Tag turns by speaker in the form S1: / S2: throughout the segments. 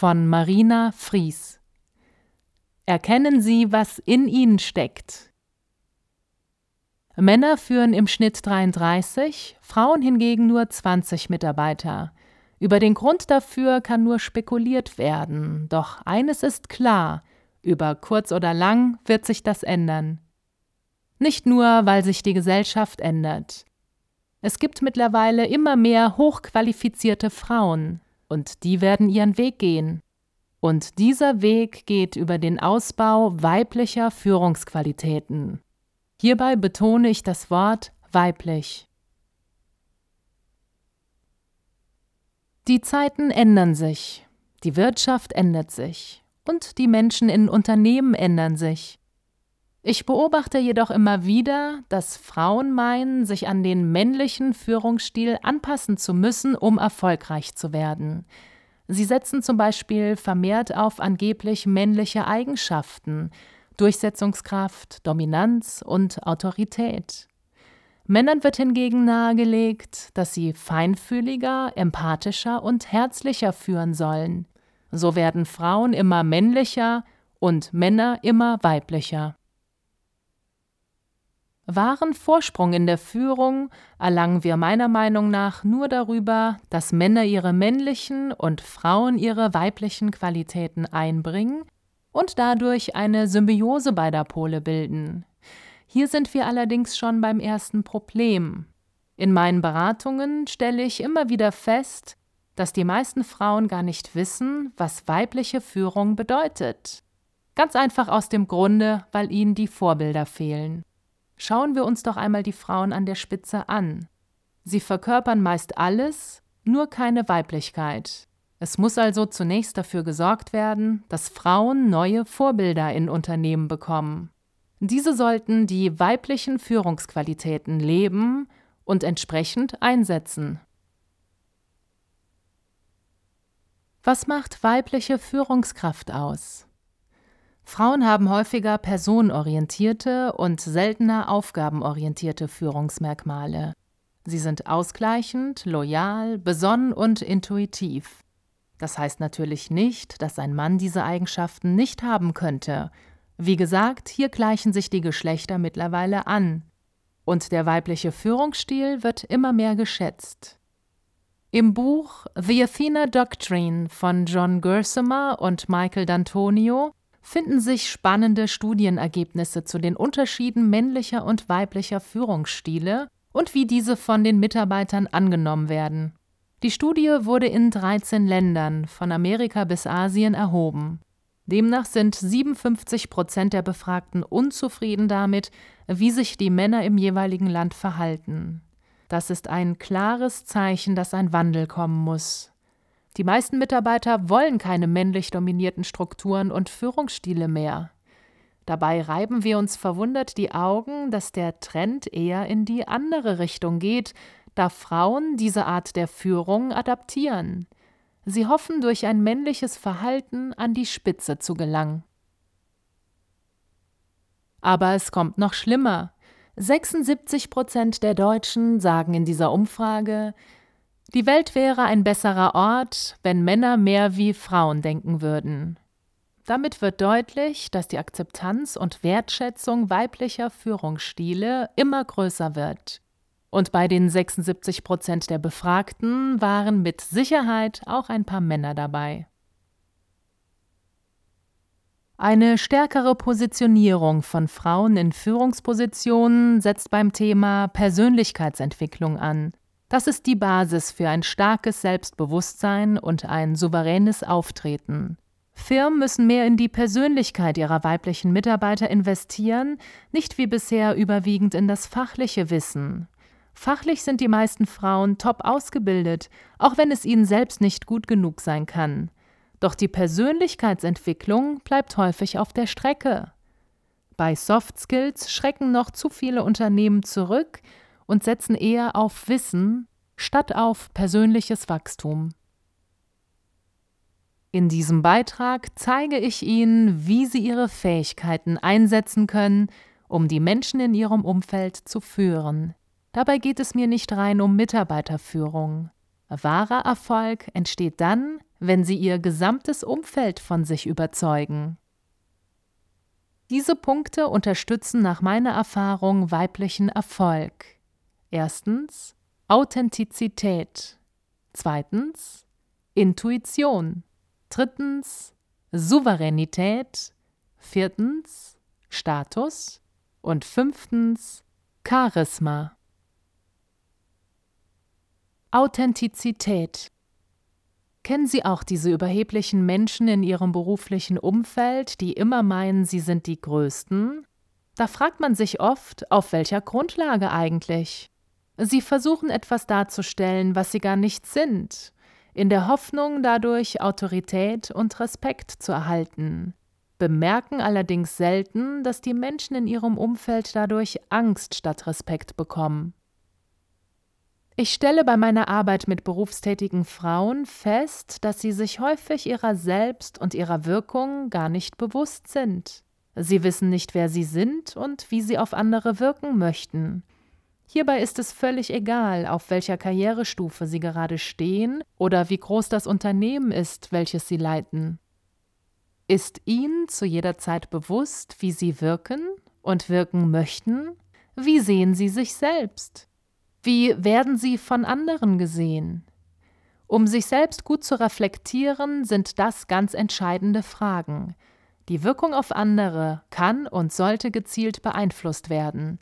S1: von Marina Fries. Erkennen Sie, was in Ihnen steckt. Männer führen im Schnitt 33, Frauen hingegen nur 20 Mitarbeiter. Über den Grund dafür kann nur spekuliert werden, doch eines ist klar, über kurz oder lang wird sich das ändern. Nicht nur, weil sich die Gesellschaft ändert. Es gibt mittlerweile immer mehr hochqualifizierte Frauen, und die werden ihren Weg gehen. Und dieser Weg geht über den Ausbau weiblicher Führungsqualitäten. Hierbei betone ich das Wort weiblich. Die Zeiten ändern sich, die Wirtschaft ändert sich und die Menschen in Unternehmen ändern sich. Ich beobachte jedoch immer wieder, dass Frauen meinen, sich an den männlichen Führungsstil anpassen zu müssen, um erfolgreich zu werden. Sie setzen zum Beispiel vermehrt auf angeblich männliche Eigenschaften, Durchsetzungskraft, Dominanz und Autorität. Männern wird hingegen nahegelegt, dass sie feinfühliger, empathischer und herzlicher führen sollen. So werden Frauen immer männlicher und Männer immer weiblicher. Wahren Vorsprung in der Führung erlangen wir meiner Meinung nach nur darüber, dass Männer ihre männlichen und Frauen ihre weiblichen Qualitäten einbringen und dadurch eine Symbiose beider Pole bilden. Hier sind wir allerdings schon beim ersten Problem. In meinen Beratungen stelle ich immer wieder fest, dass die meisten Frauen gar nicht wissen, was weibliche Führung bedeutet. Ganz einfach aus dem Grunde, weil ihnen die Vorbilder fehlen. Schauen wir uns doch einmal die Frauen an der Spitze an. Sie verkörpern meist alles, nur keine Weiblichkeit. Es muss also zunächst dafür gesorgt werden, dass Frauen neue Vorbilder in Unternehmen bekommen. Diese sollten die weiblichen Führungsqualitäten leben und entsprechend einsetzen. Was macht weibliche Führungskraft aus? Frauen haben häufiger personenorientierte und seltener aufgabenorientierte Führungsmerkmale. Sie sind ausgleichend, loyal, besonnen und intuitiv. Das heißt natürlich nicht, dass ein Mann diese Eigenschaften nicht haben könnte wie gesagt, hier gleichen sich die Geschlechter mittlerweile an. Und der weibliche Führungsstil wird immer mehr geschätzt. Im Buch The Athena Doctrine von John Gersimer und Michael D'Antonio finden sich spannende Studienergebnisse zu den Unterschieden männlicher und weiblicher Führungsstile und wie diese von den Mitarbeitern angenommen werden. Die Studie wurde in 13 Ländern von Amerika bis Asien erhoben. Demnach sind 57 Prozent der Befragten unzufrieden damit, wie sich die Männer im jeweiligen Land verhalten. Das ist ein klares Zeichen, dass ein Wandel kommen muss. Die meisten Mitarbeiter wollen keine männlich dominierten Strukturen und Führungsstile mehr. Dabei reiben wir uns verwundert die Augen, dass der Trend eher in die andere Richtung geht, da Frauen diese Art der Führung adaptieren. Sie hoffen, durch ein männliches Verhalten an die Spitze zu gelangen. Aber es kommt noch schlimmer. 76 Prozent der Deutschen sagen in dieser Umfrage, die Welt wäre ein besserer Ort, wenn Männer mehr wie Frauen denken würden. Damit wird deutlich, dass die Akzeptanz und Wertschätzung weiblicher Führungsstile immer größer wird. Und bei den 76 Prozent der Befragten waren mit Sicherheit auch ein paar Männer dabei. Eine stärkere Positionierung von Frauen in Führungspositionen setzt beim Thema Persönlichkeitsentwicklung an. Das ist die Basis für ein starkes Selbstbewusstsein und ein souveränes Auftreten. Firmen müssen mehr in die Persönlichkeit ihrer weiblichen Mitarbeiter investieren, nicht wie bisher überwiegend in das fachliche Wissen. Fachlich sind die meisten Frauen top ausgebildet, auch wenn es ihnen selbst nicht gut genug sein kann. Doch die Persönlichkeitsentwicklung bleibt häufig auf der Strecke. Bei Soft Skills schrecken noch zu viele Unternehmen zurück und setzen eher auf Wissen statt auf persönliches Wachstum. In diesem Beitrag zeige ich Ihnen, wie Sie Ihre Fähigkeiten einsetzen können, um die Menschen in Ihrem Umfeld zu führen. Dabei geht es mir nicht rein um Mitarbeiterführung. Wahrer Erfolg entsteht dann, wenn Sie Ihr gesamtes Umfeld von sich überzeugen. Diese Punkte unterstützen nach meiner Erfahrung weiblichen Erfolg. Erstens Authentizität. Zweitens Intuition. Drittens Souveränität. Viertens Status. Und fünftens Charisma. Authentizität. Kennen Sie auch diese überheblichen Menschen in Ihrem beruflichen Umfeld, die immer meinen, sie sind die Größten? Da fragt man sich oft, auf welcher Grundlage eigentlich? Sie versuchen etwas darzustellen, was sie gar nicht sind, in der Hoffnung, dadurch Autorität und Respekt zu erhalten, bemerken allerdings selten, dass die Menschen in ihrem Umfeld dadurch Angst statt Respekt bekommen. Ich stelle bei meiner Arbeit mit berufstätigen Frauen fest, dass sie sich häufig ihrer selbst und ihrer Wirkung gar nicht bewusst sind. Sie wissen nicht, wer sie sind und wie sie auf andere wirken möchten. Hierbei ist es völlig egal, auf welcher Karrierestufe Sie gerade stehen oder wie groß das Unternehmen ist, welches Sie leiten. Ist Ihnen zu jeder Zeit bewusst, wie Sie wirken und wirken möchten? Wie sehen Sie sich selbst? Wie werden Sie von anderen gesehen? Um sich selbst gut zu reflektieren, sind das ganz entscheidende Fragen. Die Wirkung auf andere kann und sollte gezielt beeinflusst werden.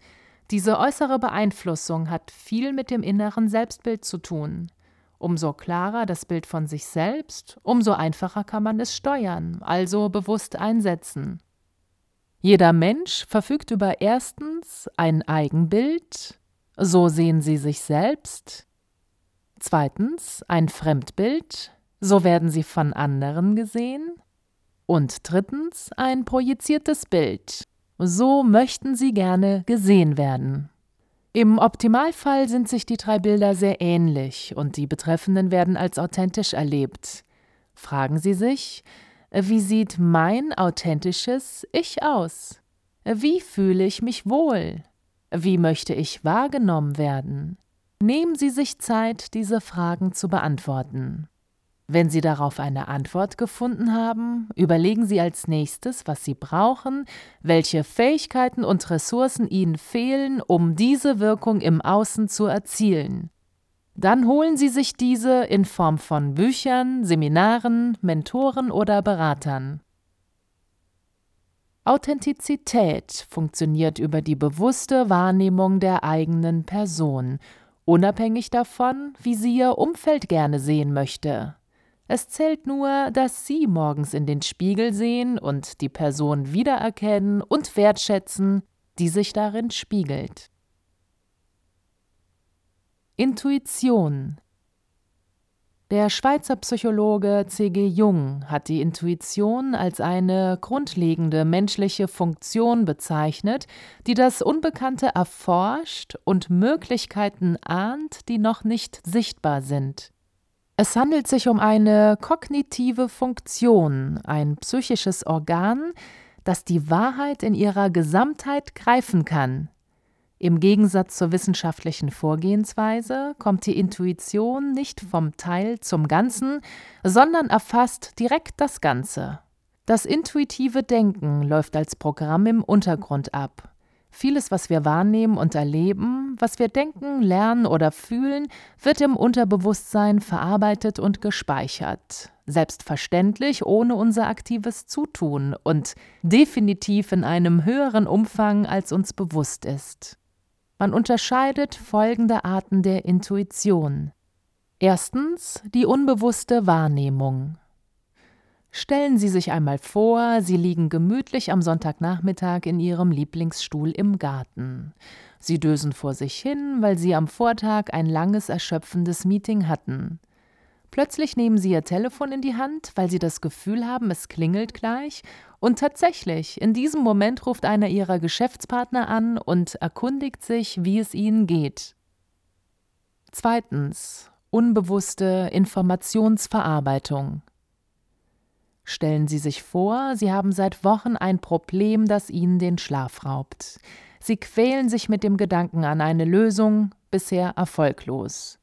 S1: Diese äußere Beeinflussung hat viel mit dem inneren Selbstbild zu tun. Umso klarer das Bild von sich selbst, umso einfacher kann man es steuern, also bewusst einsetzen. Jeder Mensch verfügt über erstens ein Eigenbild, so sehen sie sich selbst, zweitens ein Fremdbild, so werden sie von anderen gesehen, und drittens ein projiziertes Bild, so möchten sie gerne gesehen werden. Im Optimalfall sind sich die drei Bilder sehr ähnlich und die Betreffenden werden als authentisch erlebt. Fragen Sie sich, wie sieht mein authentisches Ich aus? Wie fühle ich mich wohl? Wie möchte ich wahrgenommen werden? Nehmen Sie sich Zeit, diese Fragen zu beantworten. Wenn Sie darauf eine Antwort gefunden haben, überlegen Sie als nächstes, was Sie brauchen, welche Fähigkeiten und Ressourcen Ihnen fehlen, um diese Wirkung im Außen zu erzielen. Dann holen Sie sich diese in Form von Büchern, Seminaren, Mentoren oder Beratern. Authentizität funktioniert über die bewusste Wahrnehmung der eigenen Person, unabhängig davon, wie sie ihr Umfeld gerne sehen möchte. Es zählt nur, dass Sie morgens in den Spiegel sehen und die Person wiedererkennen und wertschätzen, die sich darin spiegelt. Intuition Der Schweizer Psychologe C.G. Jung hat die Intuition als eine grundlegende menschliche Funktion bezeichnet, die das Unbekannte erforscht und Möglichkeiten ahnt, die noch nicht sichtbar sind. Es handelt sich um eine kognitive Funktion, ein psychisches Organ, das die Wahrheit in ihrer Gesamtheit greifen kann. Im Gegensatz zur wissenschaftlichen Vorgehensweise kommt die Intuition nicht vom Teil zum Ganzen, sondern erfasst direkt das Ganze. Das intuitive Denken läuft als Programm im Untergrund ab. Vieles, was wir wahrnehmen und erleben, was wir denken, lernen oder fühlen, wird im Unterbewusstsein verarbeitet und gespeichert. Selbstverständlich ohne unser aktives Zutun und definitiv in einem höheren Umfang, als uns bewusst ist. Man unterscheidet folgende Arten der Intuition. Erstens die unbewusste Wahrnehmung. Stellen Sie sich einmal vor, Sie liegen gemütlich am Sonntagnachmittag in Ihrem Lieblingsstuhl im Garten. Sie dösen vor sich hin, weil Sie am Vortag ein langes, erschöpfendes Meeting hatten. Plötzlich nehmen sie ihr Telefon in die Hand, weil sie das Gefühl haben, es klingelt gleich. Und tatsächlich, in diesem Moment ruft einer ihrer Geschäftspartner an und erkundigt sich, wie es ihnen geht. Zweitens. Unbewusste Informationsverarbeitung. Stellen Sie sich vor, Sie haben seit Wochen ein Problem, das Ihnen den Schlaf raubt. Sie quälen sich mit dem Gedanken an eine Lösung, bisher erfolglos.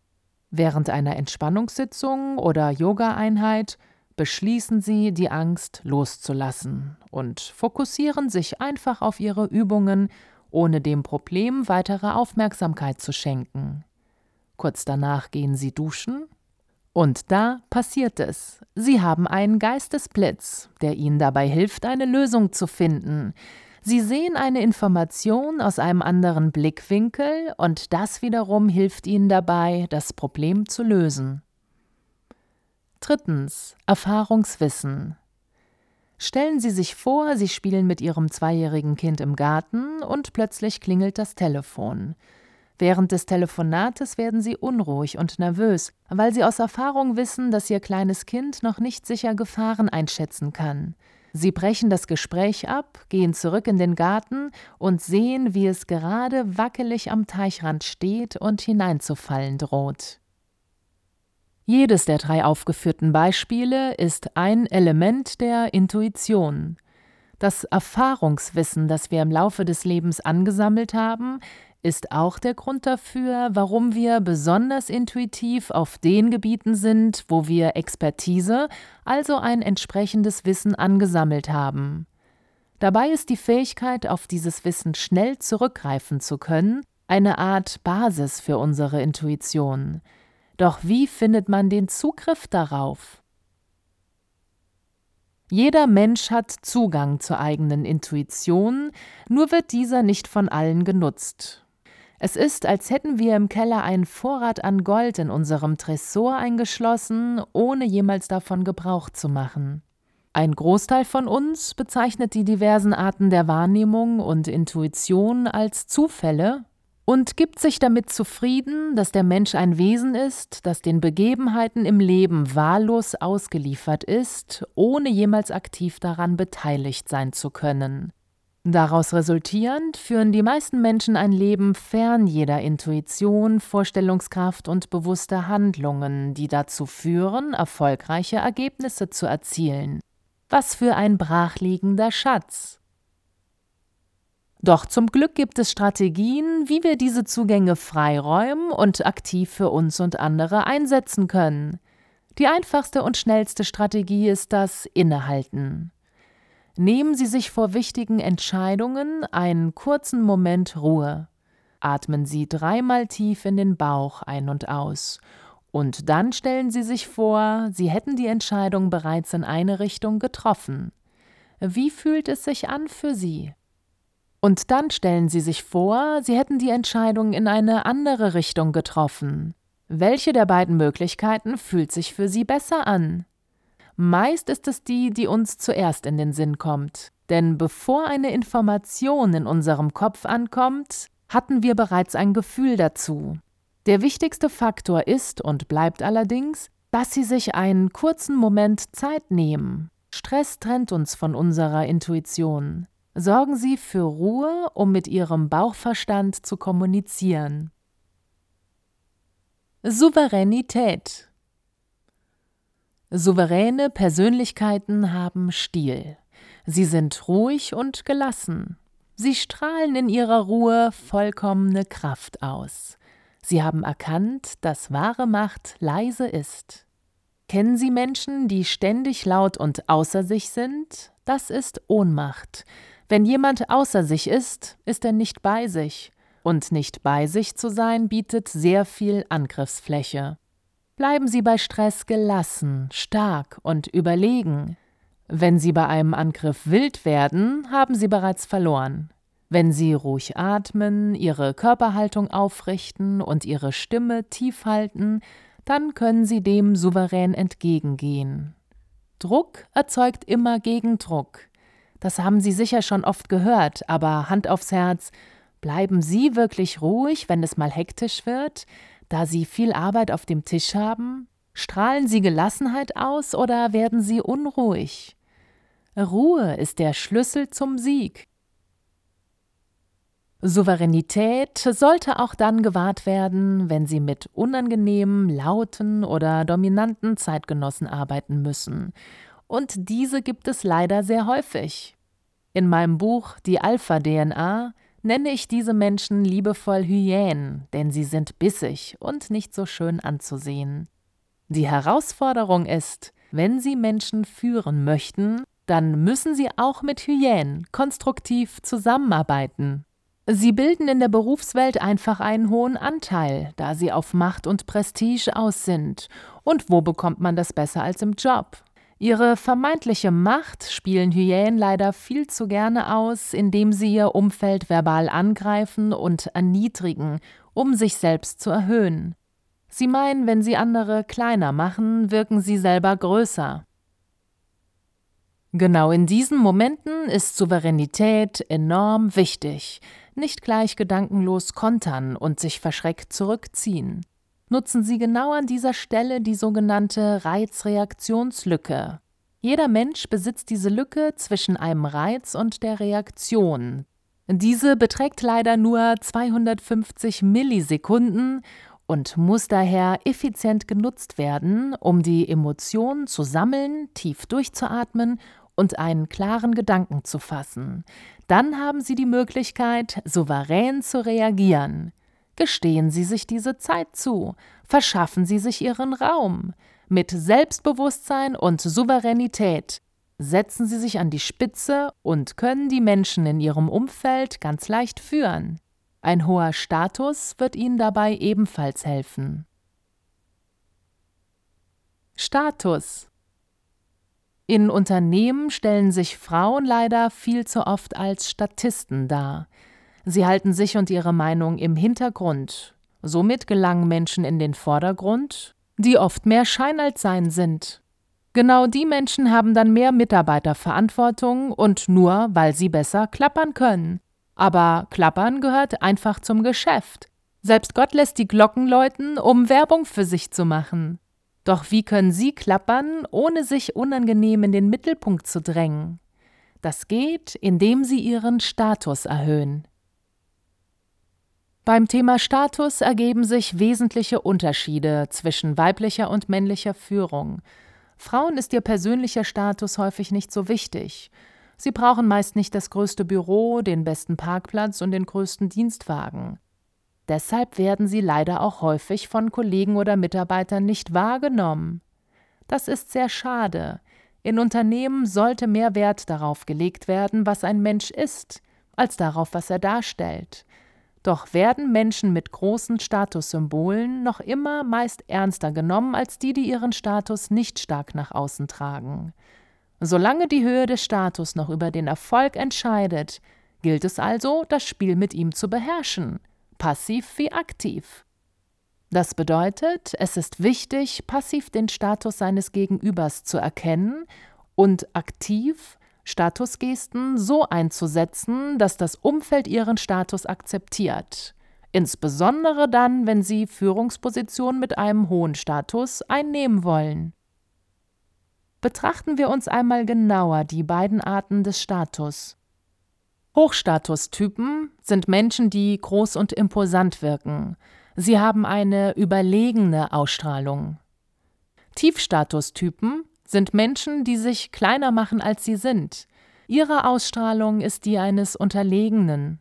S1: Während einer Entspannungssitzung oder Yoga-Einheit beschließen Sie, die Angst loszulassen und fokussieren sich einfach auf Ihre Übungen, ohne dem Problem weitere Aufmerksamkeit zu schenken. Kurz danach gehen Sie duschen und da passiert es. Sie haben einen Geistesblitz, der Ihnen dabei hilft, eine Lösung zu finden. Sie sehen eine Information aus einem anderen Blickwinkel und das wiederum hilft Ihnen dabei, das Problem zu lösen. Drittens. Erfahrungswissen. Stellen Sie sich vor, Sie spielen mit Ihrem zweijährigen Kind im Garten und plötzlich klingelt das Telefon. Während des Telefonates werden Sie unruhig und nervös, weil Sie aus Erfahrung wissen, dass Ihr kleines Kind noch nicht sicher Gefahren einschätzen kann. Sie brechen das Gespräch ab, gehen zurück in den Garten und sehen, wie es gerade wackelig am Teichrand steht und hineinzufallen droht. Jedes der drei aufgeführten Beispiele ist ein Element der Intuition. Das Erfahrungswissen, das wir im Laufe des Lebens angesammelt haben, ist auch der Grund dafür, warum wir besonders intuitiv auf den Gebieten sind, wo wir Expertise, also ein entsprechendes Wissen angesammelt haben. Dabei ist die Fähigkeit, auf dieses Wissen schnell zurückgreifen zu können, eine Art Basis für unsere Intuition. Doch wie findet man den Zugriff darauf? Jeder Mensch hat Zugang zur eigenen Intuition, nur wird dieser nicht von allen genutzt. Es ist, als hätten wir im Keller einen Vorrat an Gold in unserem Tresor eingeschlossen, ohne jemals davon Gebrauch zu machen. Ein Großteil von uns bezeichnet die diversen Arten der Wahrnehmung und Intuition als Zufälle und gibt sich damit zufrieden, dass der Mensch ein Wesen ist, das den Begebenheiten im Leben wahllos ausgeliefert ist, ohne jemals aktiv daran beteiligt sein zu können. Daraus resultierend führen die meisten Menschen ein Leben fern jeder Intuition, Vorstellungskraft und bewusster Handlungen, die dazu führen, erfolgreiche Ergebnisse zu erzielen. Was für ein brachliegender Schatz. Doch zum Glück gibt es Strategien, wie wir diese Zugänge freiräumen und aktiv für uns und andere einsetzen können. Die einfachste und schnellste Strategie ist das Innehalten. Nehmen Sie sich vor wichtigen Entscheidungen einen kurzen Moment Ruhe. Atmen Sie dreimal tief in den Bauch ein und aus. Und dann stellen Sie sich vor, Sie hätten die Entscheidung bereits in eine Richtung getroffen. Wie fühlt es sich an für Sie? Und dann stellen Sie sich vor, Sie hätten die Entscheidung in eine andere Richtung getroffen. Welche der beiden Möglichkeiten fühlt sich für Sie besser an? Meist ist es die, die uns zuerst in den Sinn kommt. Denn bevor eine Information in unserem Kopf ankommt, hatten wir bereits ein Gefühl dazu. Der wichtigste Faktor ist und bleibt allerdings, dass Sie sich einen kurzen Moment Zeit nehmen. Stress trennt uns von unserer Intuition. Sorgen Sie für Ruhe, um mit Ihrem Bauchverstand zu kommunizieren. Souveränität Souveräne Persönlichkeiten haben Stil. Sie sind ruhig und gelassen. Sie strahlen in ihrer Ruhe vollkommene Kraft aus. Sie haben erkannt, dass wahre Macht leise ist. Kennen Sie Menschen, die ständig laut und außer sich sind? Das ist Ohnmacht. Wenn jemand außer sich ist, ist er nicht bei sich. Und nicht bei sich zu sein bietet sehr viel Angriffsfläche. Bleiben Sie bei Stress gelassen, stark und überlegen. Wenn Sie bei einem Angriff wild werden, haben Sie bereits verloren. Wenn Sie ruhig atmen, Ihre Körperhaltung aufrichten und Ihre Stimme tief halten, dann können Sie dem souverän entgegengehen. Druck erzeugt immer Gegendruck. Das haben Sie sicher schon oft gehört, aber Hand aufs Herz, bleiben Sie wirklich ruhig, wenn es mal hektisch wird? Da sie viel Arbeit auf dem Tisch haben? Strahlen sie Gelassenheit aus oder werden sie unruhig? Ruhe ist der Schlüssel zum Sieg. Souveränität sollte auch dann gewahrt werden, wenn sie mit unangenehmen, lauten oder dominanten Zeitgenossen arbeiten müssen. Und diese gibt es leider sehr häufig. In meinem Buch Die Alpha-DNA nenne ich diese Menschen liebevoll Hyänen, denn sie sind bissig und nicht so schön anzusehen. Die Herausforderung ist, wenn Sie Menschen führen möchten, dann müssen Sie auch mit Hyänen konstruktiv zusammenarbeiten. Sie bilden in der Berufswelt einfach einen hohen Anteil, da sie auf Macht und Prestige aus sind. Und wo bekommt man das besser als im Job? Ihre vermeintliche Macht spielen Hyänen leider viel zu gerne aus, indem sie ihr Umfeld verbal angreifen und erniedrigen, um sich selbst zu erhöhen. Sie meinen, wenn sie andere kleiner machen, wirken sie selber größer. Genau in diesen Momenten ist Souveränität enorm wichtig. Nicht gleich gedankenlos kontern und sich verschreckt zurückziehen nutzen Sie genau an dieser Stelle die sogenannte Reizreaktionslücke. Jeder Mensch besitzt diese Lücke zwischen einem Reiz und der Reaktion. Diese beträgt leider nur 250 Millisekunden und muss daher effizient genutzt werden, um die Emotionen zu sammeln, tief durchzuatmen und einen klaren Gedanken zu fassen. Dann haben Sie die Möglichkeit, souverän zu reagieren. Gestehen Sie sich diese Zeit zu, verschaffen Sie sich Ihren Raum. Mit Selbstbewusstsein und Souveränität setzen Sie sich an die Spitze und können die Menschen in Ihrem Umfeld ganz leicht führen. Ein hoher Status wird Ihnen dabei ebenfalls helfen. Status In Unternehmen stellen sich Frauen leider viel zu oft als Statisten dar. Sie halten sich und ihre Meinung im Hintergrund. Somit gelangen Menschen in den Vordergrund, die oft mehr Schein als Sein sind. Genau die Menschen haben dann mehr Mitarbeiterverantwortung und nur, weil sie besser klappern können. Aber klappern gehört einfach zum Geschäft. Selbst Gott lässt die Glocken läuten, um Werbung für sich zu machen. Doch wie können Sie klappern, ohne sich unangenehm in den Mittelpunkt zu drängen? Das geht, indem Sie Ihren Status erhöhen. Beim Thema Status ergeben sich wesentliche Unterschiede zwischen weiblicher und männlicher Führung. Frauen ist ihr persönlicher Status häufig nicht so wichtig. Sie brauchen meist nicht das größte Büro, den besten Parkplatz und den größten Dienstwagen. Deshalb werden sie leider auch häufig von Kollegen oder Mitarbeitern nicht wahrgenommen. Das ist sehr schade. In Unternehmen sollte mehr Wert darauf gelegt werden, was ein Mensch ist, als darauf, was er darstellt. Doch werden Menschen mit großen Statussymbolen noch immer meist ernster genommen als die, die ihren Status nicht stark nach außen tragen. Solange die Höhe des Status noch über den Erfolg entscheidet, gilt es also, das Spiel mit ihm zu beherrschen, passiv wie aktiv. Das bedeutet, es ist wichtig, passiv den Status seines Gegenübers zu erkennen und aktiv Statusgesten so einzusetzen, dass das Umfeld ihren Status akzeptiert. Insbesondere dann, wenn sie Führungspositionen mit einem hohen Status einnehmen wollen. Betrachten wir uns einmal genauer die beiden Arten des Status. Hochstatustypen sind Menschen, die groß und imposant wirken. Sie haben eine überlegene Ausstrahlung. Tiefstatustypen sind Menschen, die sich kleiner machen, als sie sind. Ihre Ausstrahlung ist die eines Unterlegenen.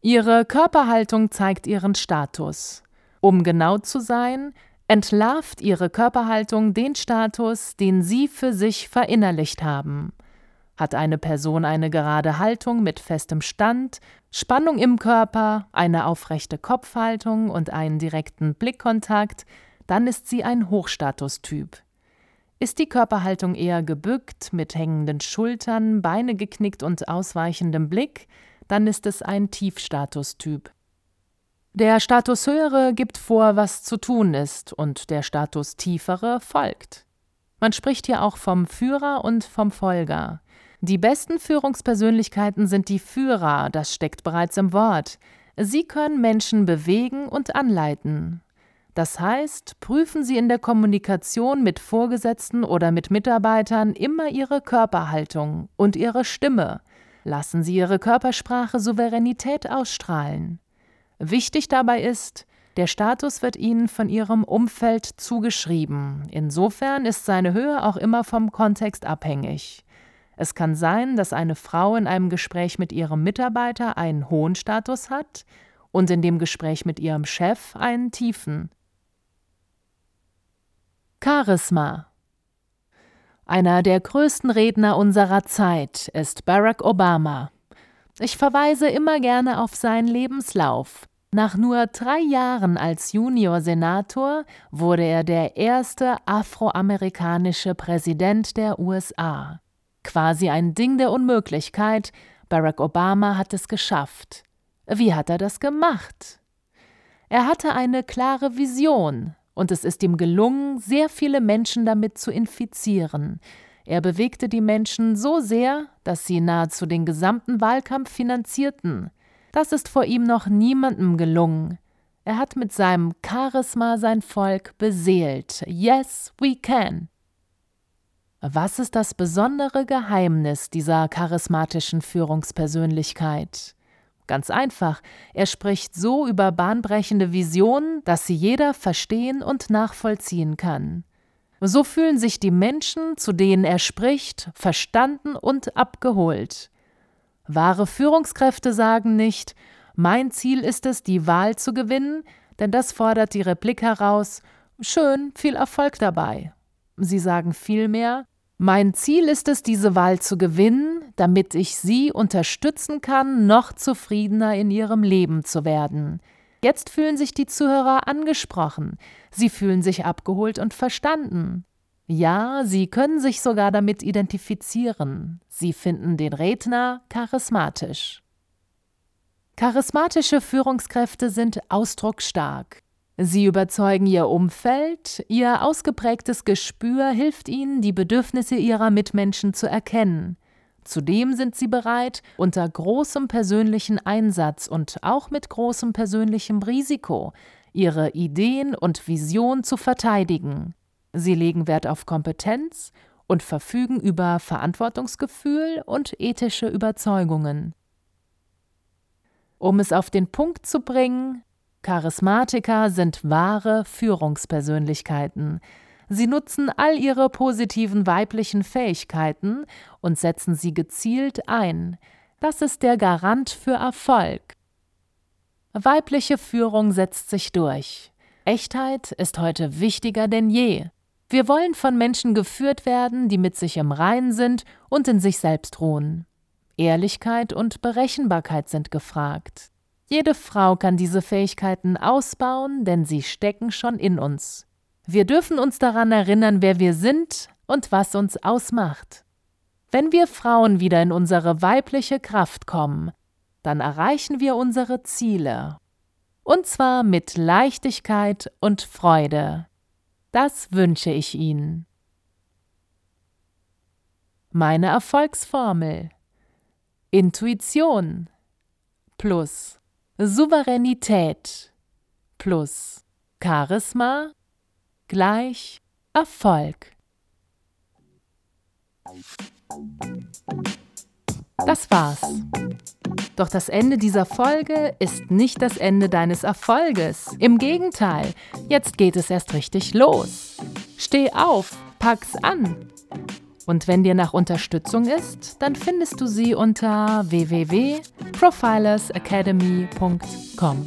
S1: Ihre Körperhaltung zeigt ihren Status. Um genau zu sein, entlarvt ihre Körperhaltung den Status, den sie für sich verinnerlicht haben. Hat eine Person eine gerade Haltung mit festem Stand, Spannung im Körper, eine aufrechte Kopfhaltung und einen direkten Blickkontakt, dann ist sie ein Hochstatustyp. Ist die Körperhaltung eher gebückt, mit hängenden Schultern, Beine geknickt und ausweichendem Blick, dann ist es ein Tiefstatustyp. Der Status höhere gibt vor, was zu tun ist, und der Status tiefere folgt. Man spricht hier auch vom Führer und vom Folger. Die besten Führungspersönlichkeiten sind die Führer, das steckt bereits im Wort. Sie können Menschen bewegen und anleiten. Das heißt, prüfen Sie in der Kommunikation mit Vorgesetzten oder mit Mitarbeitern immer Ihre Körperhaltung und Ihre Stimme. Lassen Sie Ihre Körpersprache Souveränität ausstrahlen. Wichtig dabei ist, der Status wird Ihnen von Ihrem Umfeld zugeschrieben. Insofern ist seine Höhe auch immer vom Kontext abhängig. Es kann sein, dass eine Frau in einem Gespräch mit ihrem Mitarbeiter einen hohen Status hat und in dem Gespräch mit ihrem Chef einen tiefen. Charisma Einer der größten Redner unserer Zeit ist Barack Obama. Ich verweise immer gerne auf seinen Lebenslauf. Nach nur drei Jahren als Junior-Senator wurde er der erste afroamerikanische Präsident der USA. Quasi ein Ding der Unmöglichkeit. Barack Obama hat es geschafft. Wie hat er das gemacht? Er hatte eine klare Vision, und es ist ihm gelungen, sehr viele Menschen damit zu infizieren. Er bewegte die Menschen so sehr, dass sie nahezu den gesamten Wahlkampf finanzierten. Das ist vor ihm noch niemandem gelungen. Er hat mit seinem Charisma sein Volk beseelt. Yes, we can. Was ist das besondere Geheimnis dieser charismatischen Führungspersönlichkeit? Ganz einfach, er spricht so über bahnbrechende Visionen, dass sie jeder verstehen und nachvollziehen kann. So fühlen sich die Menschen, zu denen er spricht, verstanden und abgeholt. Wahre Führungskräfte sagen nicht, mein Ziel ist es, die Wahl zu gewinnen, denn das fordert die Replik heraus, schön, viel Erfolg dabei. Sie sagen vielmehr, mein Ziel ist es, diese Wahl zu gewinnen, damit ich Sie unterstützen kann, noch zufriedener in Ihrem Leben zu werden. Jetzt fühlen sich die Zuhörer angesprochen, sie fühlen sich abgeholt und verstanden. Ja, sie können sich sogar damit identifizieren, sie finden den Redner charismatisch. Charismatische Führungskräfte sind ausdrucksstark. Sie überzeugen ihr Umfeld, ihr ausgeprägtes Gespür hilft ihnen, die Bedürfnisse ihrer Mitmenschen zu erkennen. Zudem sind sie bereit, unter großem persönlichen Einsatz und auch mit großem persönlichem Risiko ihre Ideen und Vision zu verteidigen. Sie legen Wert auf Kompetenz und verfügen über Verantwortungsgefühl und ethische Überzeugungen. Um es auf den Punkt zu bringen, Charismatiker sind wahre Führungspersönlichkeiten. Sie nutzen all ihre positiven weiblichen Fähigkeiten und setzen sie gezielt ein. Das ist der Garant für Erfolg. Weibliche Führung setzt sich durch. Echtheit ist heute wichtiger denn je. Wir wollen von Menschen geführt werden, die mit sich im Reinen sind und in sich selbst ruhen. Ehrlichkeit und Berechenbarkeit sind gefragt. Jede Frau kann diese Fähigkeiten ausbauen, denn sie stecken schon in uns. Wir dürfen uns daran erinnern, wer wir sind und was uns ausmacht. Wenn wir Frauen wieder in unsere weibliche Kraft kommen, dann erreichen wir unsere Ziele. Und zwar mit Leichtigkeit und Freude. Das wünsche ich Ihnen. Meine Erfolgsformel Intuition plus Souveränität plus Charisma gleich Erfolg. Das war's. Doch das Ende dieser Folge ist nicht das Ende deines Erfolges. Im Gegenteil, jetzt geht es erst richtig los. Steh auf, pack's an. Und wenn dir nach Unterstützung ist, dann findest du sie unter www.profilersacademy.com.